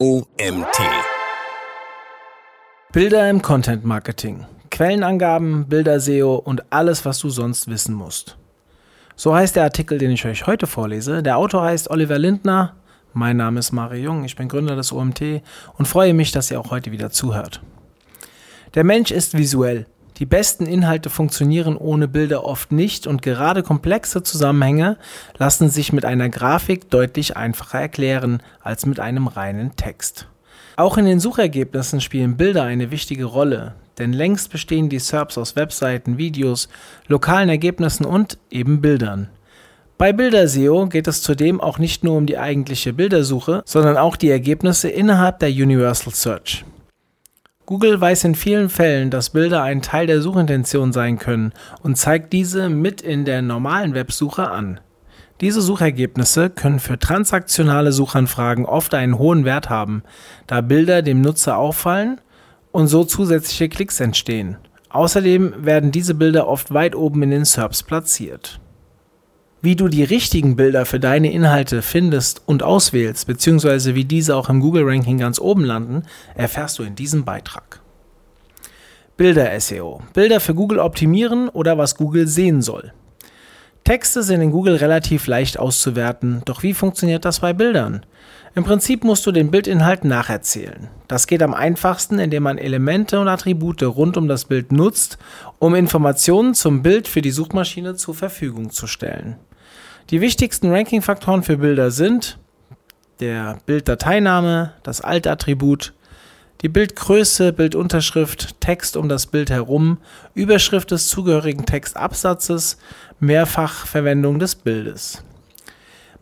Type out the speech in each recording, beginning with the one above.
OMT. Bilder im Content Marketing. Quellenangaben, Bilder-SEO und alles, was du sonst wissen musst. So heißt der Artikel, den ich euch heute vorlese. Der Autor heißt Oliver Lindner. Mein Name ist Mario Jung, ich bin Gründer des OMT und freue mich, dass ihr auch heute wieder zuhört. Der Mensch ist visuell. Die besten Inhalte funktionieren ohne Bilder oft nicht und gerade komplexe Zusammenhänge lassen sich mit einer Grafik deutlich einfacher erklären als mit einem reinen Text. Auch in den Suchergebnissen spielen Bilder eine wichtige Rolle, denn längst bestehen die SERPs aus Webseiten, Videos, lokalen Ergebnissen und eben Bildern. Bei Bilder-SEO geht es zudem auch nicht nur um die eigentliche Bildersuche, sondern auch die Ergebnisse innerhalb der Universal Search. Google weiß in vielen Fällen, dass Bilder ein Teil der Suchintention sein können und zeigt diese mit in der normalen Websuche an. Diese Suchergebnisse können für transaktionale Suchanfragen oft einen hohen Wert haben, da Bilder dem Nutzer auffallen und so zusätzliche Klicks entstehen. Außerdem werden diese Bilder oft weit oben in den SERPs platziert. Wie du die richtigen Bilder für deine Inhalte findest und auswählst, beziehungsweise wie diese auch im Google-Ranking ganz oben landen, erfährst du in diesem Beitrag. Bilder-SEO. Bilder für Google optimieren oder was Google sehen soll. Texte sind in Google relativ leicht auszuwerten, doch wie funktioniert das bei Bildern? Im Prinzip musst du den Bildinhalt nacherzählen. Das geht am einfachsten, indem man Elemente und Attribute rund um das Bild nutzt, um Informationen zum Bild für die Suchmaschine zur Verfügung zu stellen. Die wichtigsten Ranking-Faktoren für Bilder sind der Bilddateiname, das Alt-Attribut, die Bildgröße, Bildunterschrift, Text um das Bild herum, Überschrift des zugehörigen Textabsatzes, Mehrfachverwendung des Bildes.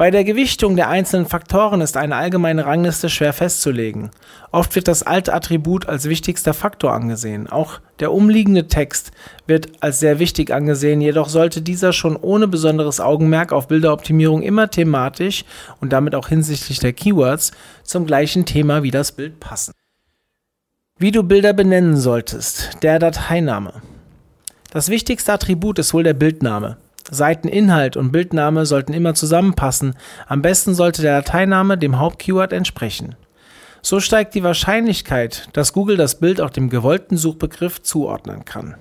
Bei der Gewichtung der einzelnen Faktoren ist eine allgemeine Rangliste schwer festzulegen. Oft wird das alte Attribut als wichtigster Faktor angesehen. Auch der umliegende Text wird als sehr wichtig angesehen, jedoch sollte dieser schon ohne besonderes Augenmerk auf Bilderoptimierung immer thematisch und damit auch hinsichtlich der Keywords zum gleichen Thema wie das Bild passen. Wie du Bilder benennen solltest. Der Dateiname. Das wichtigste Attribut ist wohl der Bildname. Seiteninhalt und Bildname sollten immer zusammenpassen. Am besten sollte der Dateiname dem Hauptkeyword entsprechen. So steigt die Wahrscheinlichkeit, dass Google das Bild auch dem gewollten Suchbegriff zuordnen kann.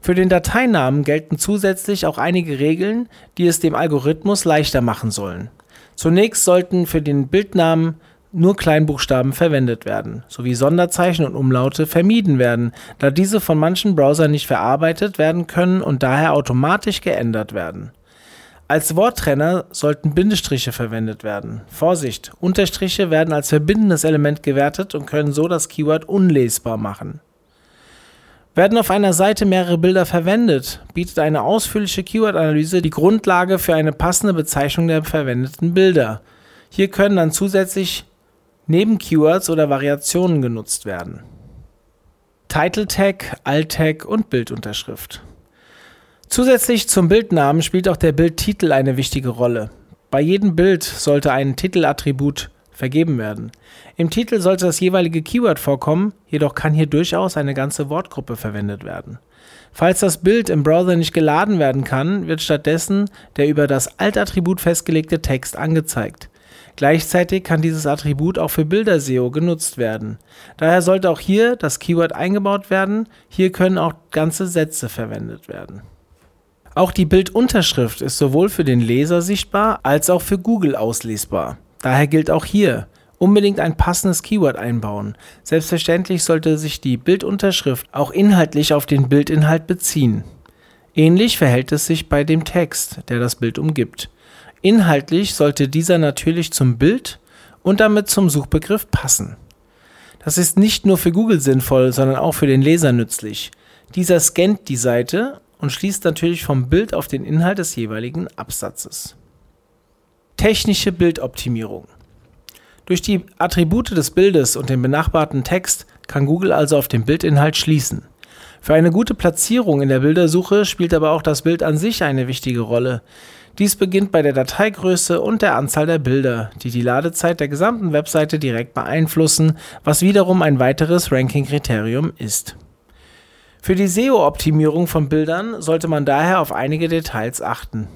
Für den Dateinamen gelten zusätzlich auch einige Regeln, die es dem Algorithmus leichter machen sollen. Zunächst sollten für den Bildnamen nur Kleinbuchstaben verwendet werden, sowie Sonderzeichen und Umlaute vermieden werden, da diese von manchen Browsern nicht verarbeitet werden können und daher automatisch geändert werden. Als Worttrenner sollten Bindestriche verwendet werden. Vorsicht, Unterstriche werden als verbindendes Element gewertet und können so das Keyword unlesbar machen. Werden auf einer Seite mehrere Bilder verwendet, bietet eine ausführliche Keyword-Analyse die Grundlage für eine passende Bezeichnung der verwendeten Bilder. Hier können dann zusätzlich Neben-Keywords oder Variationen genutzt werden. Title Tag, Alt Tag und Bildunterschrift. Zusätzlich zum Bildnamen spielt auch der Bildtitel eine wichtige Rolle. Bei jedem Bild sollte ein Titelattribut vergeben werden. Im Titel sollte das jeweilige Keyword vorkommen, jedoch kann hier durchaus eine ganze Wortgruppe verwendet werden. Falls das Bild im Browser nicht geladen werden kann, wird stattdessen der über das Alt-Attribut festgelegte Text angezeigt. Gleichzeitig kann dieses Attribut auch für Bilder-SEO genutzt werden. Daher sollte auch hier das Keyword eingebaut werden. Hier können auch ganze Sätze verwendet werden. Auch die Bildunterschrift ist sowohl für den Leser sichtbar als auch für Google auslesbar. Daher gilt auch hier, unbedingt ein passendes Keyword einbauen. Selbstverständlich sollte sich die Bildunterschrift auch inhaltlich auf den Bildinhalt beziehen. Ähnlich verhält es sich bei dem Text, der das Bild umgibt. Inhaltlich sollte dieser natürlich zum Bild und damit zum Suchbegriff passen. Das ist nicht nur für Google sinnvoll, sondern auch für den Leser nützlich. Dieser scannt die Seite und schließt natürlich vom Bild auf den Inhalt des jeweiligen Absatzes. Technische Bildoptimierung. Durch die Attribute des Bildes und den benachbarten Text kann Google also auf den Bildinhalt schließen. Für eine gute Platzierung in der Bildersuche spielt aber auch das Bild an sich eine wichtige Rolle. Dies beginnt bei der Dateigröße und der Anzahl der Bilder, die die Ladezeit der gesamten Webseite direkt beeinflussen, was wiederum ein weiteres Ranking-Kriterium ist. Für die SEO-Optimierung von Bildern sollte man daher auf einige Details achten.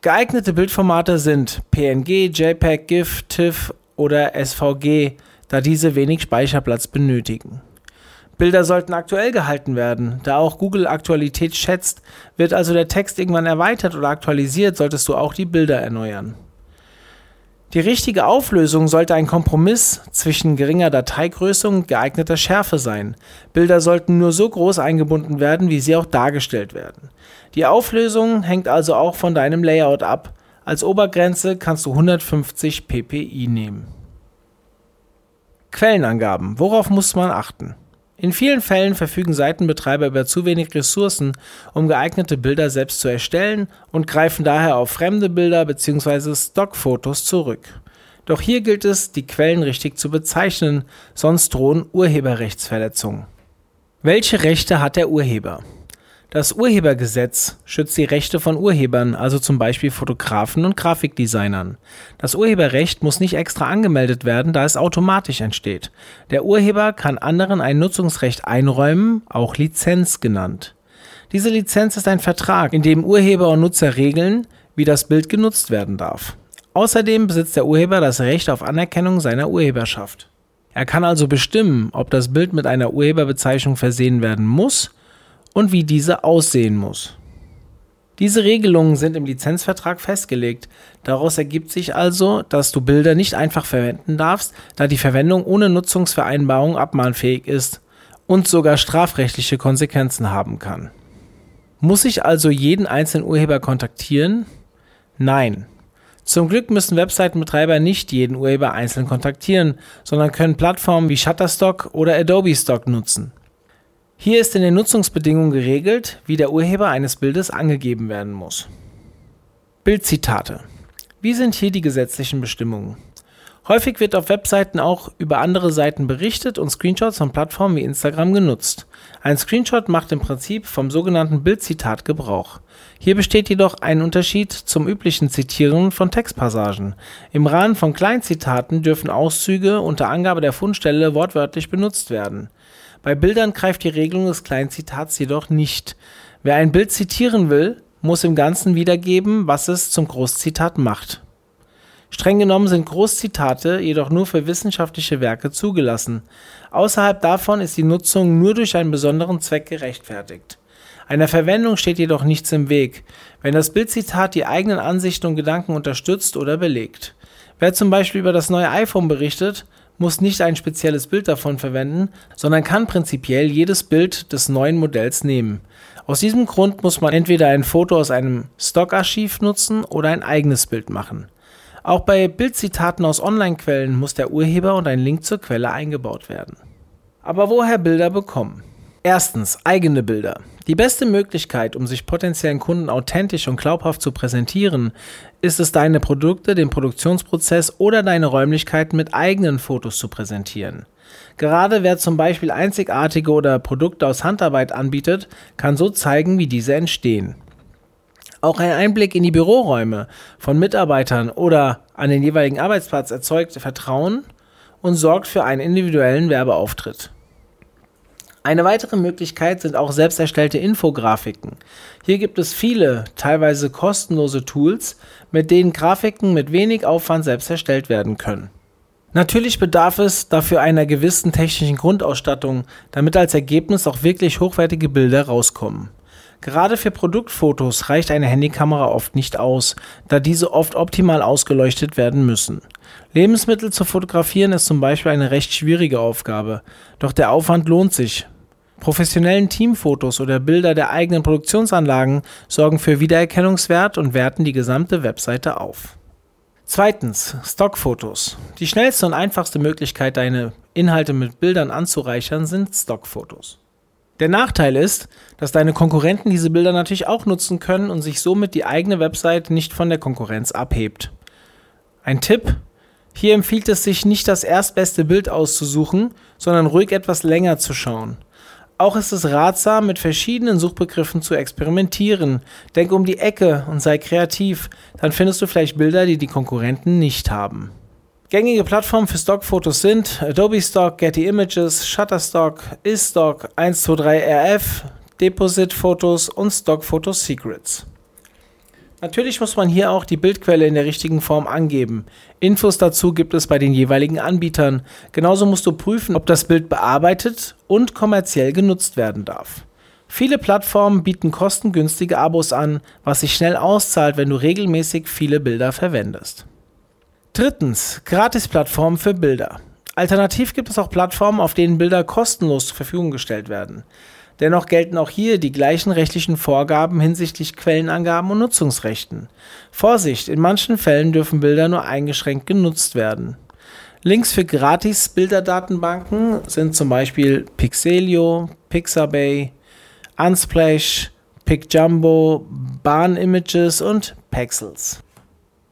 Geeignete Bildformate sind PNG, JPEG, GIF, TIFF oder SVG, da diese wenig Speicherplatz benötigen. Bilder sollten aktuell gehalten werden. Da auch Google Aktualität schätzt, wird also der Text irgendwann erweitert oder aktualisiert, solltest du auch die Bilder erneuern. Die richtige Auflösung sollte ein Kompromiss zwischen geringer Dateigröße und geeigneter Schärfe sein. Bilder sollten nur so groß eingebunden werden, wie sie auch dargestellt werden. Die Auflösung hängt also auch von deinem Layout ab. Als Obergrenze kannst du 150 ppi nehmen. Quellenangaben. Worauf muss man achten? In vielen Fällen verfügen Seitenbetreiber über zu wenig Ressourcen, um geeignete Bilder selbst zu erstellen und greifen daher auf fremde Bilder bzw. Stockfotos zurück. Doch hier gilt es, die Quellen richtig zu bezeichnen, sonst drohen Urheberrechtsverletzungen. Welche Rechte hat der Urheber? Das Urhebergesetz schützt die Rechte von Urhebern, also zum Beispiel Fotografen und Grafikdesignern. Das Urheberrecht muss nicht extra angemeldet werden, da es automatisch entsteht. Der Urheber kann anderen ein Nutzungsrecht einräumen, auch Lizenz genannt. Diese Lizenz ist ein Vertrag, in dem Urheber und Nutzer regeln, wie das Bild genutzt werden darf. Außerdem besitzt der Urheber das Recht auf Anerkennung seiner Urheberschaft. Er kann also bestimmen, ob das Bild mit einer Urheberbezeichnung versehen werden muss und wie diese aussehen muss. Diese Regelungen sind im Lizenzvertrag festgelegt. Daraus ergibt sich also, dass du Bilder nicht einfach verwenden darfst, da die Verwendung ohne Nutzungsvereinbarung abmahnfähig ist und sogar strafrechtliche Konsequenzen haben kann. Muss ich also jeden einzelnen Urheber kontaktieren? Nein. Zum Glück müssen Webseitenbetreiber nicht jeden Urheber einzeln kontaktieren, sondern können Plattformen wie Shutterstock oder Adobe Stock nutzen. Hier ist in den Nutzungsbedingungen geregelt, wie der Urheber eines Bildes angegeben werden muss. Bildzitate. Wie sind hier die gesetzlichen Bestimmungen? Häufig wird auf Webseiten auch über andere Seiten berichtet und Screenshots von Plattformen wie Instagram genutzt. Ein Screenshot macht im Prinzip vom sogenannten Bildzitat Gebrauch. Hier besteht jedoch ein Unterschied zum üblichen Zitieren von Textpassagen. Im Rahmen von Kleinzitaten dürfen Auszüge unter Angabe der Fundstelle wortwörtlich benutzt werden. Bei Bildern greift die Regelung des Kleinzitats jedoch nicht. Wer ein Bild zitieren will, muss im Ganzen wiedergeben, was es zum Großzitat macht. Streng genommen sind Großzitate jedoch nur für wissenschaftliche Werke zugelassen. Außerhalb davon ist die Nutzung nur durch einen besonderen Zweck gerechtfertigt. Einer Verwendung steht jedoch nichts im Weg, wenn das Bildzitat die eigenen Ansichten und Gedanken unterstützt oder belegt. Wer zum Beispiel über das neue iPhone berichtet, muss nicht ein spezielles Bild davon verwenden, sondern kann prinzipiell jedes Bild des neuen Modells nehmen. Aus diesem Grund muss man entweder ein Foto aus einem Stockarchiv nutzen oder ein eigenes Bild machen. Auch bei Bildzitaten aus Online-Quellen muss der Urheber und ein Link zur Quelle eingebaut werden. Aber woher Bilder bekommen? Erstens, eigene Bilder. Die beste Möglichkeit, um sich potenziellen Kunden authentisch und glaubhaft zu präsentieren, ist es, deine Produkte, den Produktionsprozess oder deine Räumlichkeiten mit eigenen Fotos zu präsentieren. Gerade wer zum Beispiel einzigartige oder Produkte aus Handarbeit anbietet, kann so zeigen, wie diese entstehen. Auch ein Einblick in die Büroräume von Mitarbeitern oder an den jeweiligen Arbeitsplatz erzeugt Vertrauen und sorgt für einen individuellen Werbeauftritt. Eine weitere Möglichkeit sind auch selbst erstellte Infografiken. Hier gibt es viele, teilweise kostenlose Tools, mit denen Grafiken mit wenig Aufwand selbst erstellt werden können. Natürlich bedarf es dafür einer gewissen technischen Grundausstattung, damit als Ergebnis auch wirklich hochwertige Bilder rauskommen. Gerade für Produktfotos reicht eine Handykamera oft nicht aus, da diese oft optimal ausgeleuchtet werden müssen. Lebensmittel zu fotografieren ist zum Beispiel eine recht schwierige Aufgabe, doch der Aufwand lohnt sich, Professionellen Teamfotos oder Bilder der eigenen Produktionsanlagen sorgen für Wiedererkennungswert und werten die gesamte Webseite auf. Zweitens, Stockfotos. Die schnellste und einfachste Möglichkeit, deine Inhalte mit Bildern anzureichern, sind Stockfotos. Der Nachteil ist, dass deine Konkurrenten diese Bilder natürlich auch nutzen können und sich somit die eigene Website nicht von der Konkurrenz abhebt. Ein Tipp, hier empfiehlt es sich nicht das erstbeste Bild auszusuchen, sondern ruhig etwas länger zu schauen. Auch ist es ratsam, mit verschiedenen Suchbegriffen zu experimentieren. Denk um die Ecke und sei kreativ, dann findest du vielleicht Bilder, die die Konkurrenten nicht haben. Gängige Plattformen für Stockfotos sind Adobe Stock, Getty Images, Shutterstock, ISTOCK, 123RF, Deposit Fotos und Stock Photos Secrets. Natürlich muss man hier auch die Bildquelle in der richtigen Form angeben. Infos dazu gibt es bei den jeweiligen Anbietern. Genauso musst du prüfen, ob das Bild bearbeitet und kommerziell genutzt werden darf. Viele Plattformen bieten kostengünstige Abos an, was sich schnell auszahlt, wenn du regelmäßig viele Bilder verwendest. Drittens, Gratis-Plattformen für Bilder. Alternativ gibt es auch Plattformen, auf denen Bilder kostenlos zur Verfügung gestellt werden. Dennoch gelten auch hier die gleichen rechtlichen Vorgaben hinsichtlich Quellenangaben und Nutzungsrechten. Vorsicht, in manchen Fällen dürfen Bilder nur eingeschränkt genutzt werden. Links für gratis Bilderdatenbanken sind zum Beispiel Pixelio, Pixabay, Unsplash, PicJumbo, Bahn Images und Pexels.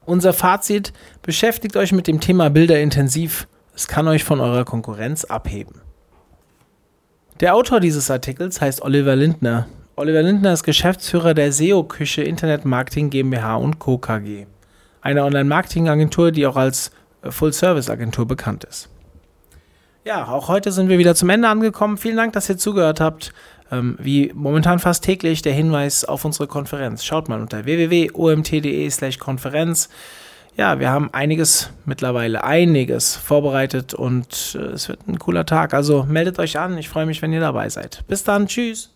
Unser Fazit: Beschäftigt euch mit dem Thema Bilder intensiv. Es kann euch von eurer Konkurrenz abheben. Der Autor dieses Artikels heißt Oliver Lindner. Oliver Lindner ist Geschäftsführer der SEO-Küche Internet Marketing GmbH und Co. KG, eine Online-Marketing-Agentur, die auch als äh, Full-Service-Agentur bekannt ist. Ja, auch heute sind wir wieder zum Ende angekommen. Vielen Dank, dass ihr zugehört habt. Ähm, wie momentan fast täglich der Hinweis auf unsere Konferenz. Schaut mal unter www.omt.de/konferenz ja, wir haben einiges mittlerweile, einiges vorbereitet und äh, es wird ein cooler Tag. Also meldet euch an. Ich freue mich, wenn ihr dabei seid. Bis dann. Tschüss.